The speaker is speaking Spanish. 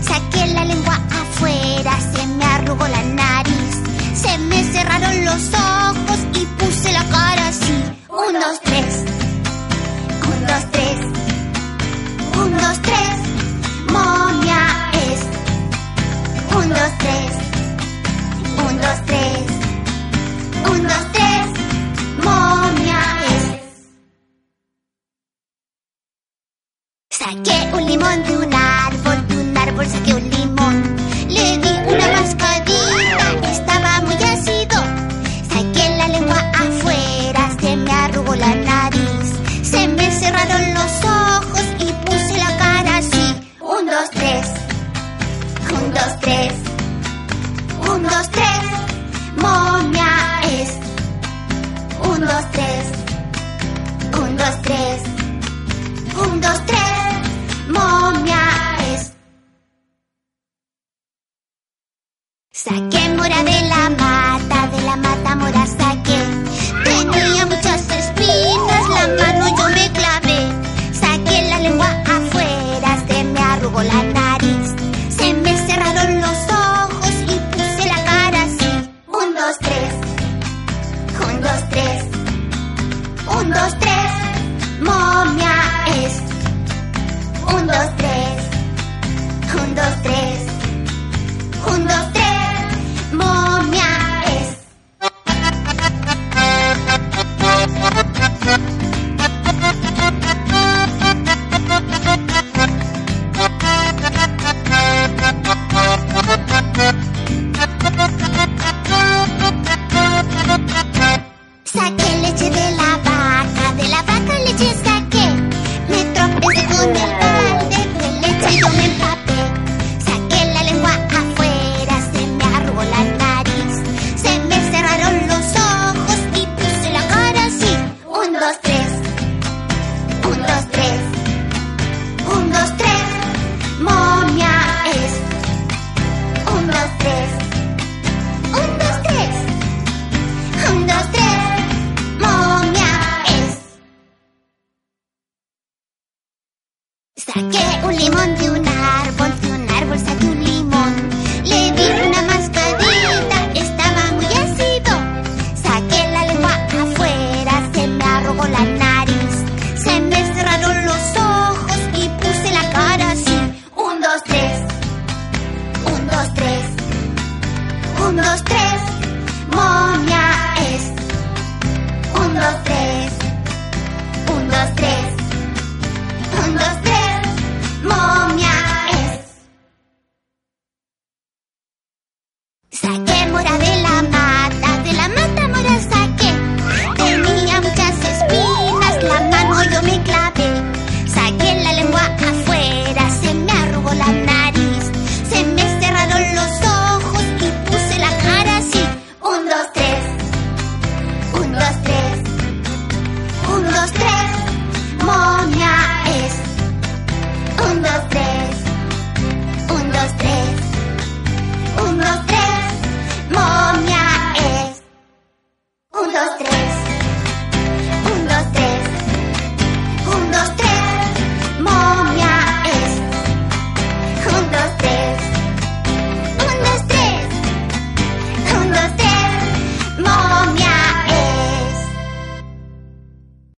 Saqué la lengua afuera, se me arrugó la nariz. Se me cerraron los ojos y puse la cara así. Un, dos, tres. Un, dos, tres. Un, dos, tres. Momia. Un, dos, tres. Un, dos, tres. Un, dos, tres. Momia. Saqué un limón de un árbol, árbol saqué un limón. Le di una mascadita, estaba muy ácido. Saqué la lengua afuera, se me arrugó la nariz. Se me cerraron los ojos y puse la cara así. Un, dos, tres. Un, dos, tres. Un, dos, tres. Momia es. Un, dos, tres. Saqué mora de la mata, de la mata mora saqué. Tenía muchas espinas, la mano yo me clavé. Saqué la lengua afuera, se me arrugó la nariz. Se me cerraron los ojos y puse la cara así. Un, dos, tres. Un, dos, tres. Un, dos, tres. Momia es. Un, dos, tres. Un, dos, tres. Saqué un limón de un árbol, de un árbol saqué Saqué mora de la mata, de la mata mora saqué. Tenía muchas espinas, la mano yo me clavé. Saqué la lengua afuera, se me arrugó la nariz. Se me cerraron los ojos y puse la cara así. Un, dos, tres. Un, dos, tres. Un, dos, tres. Momia es. Un, dos, tres.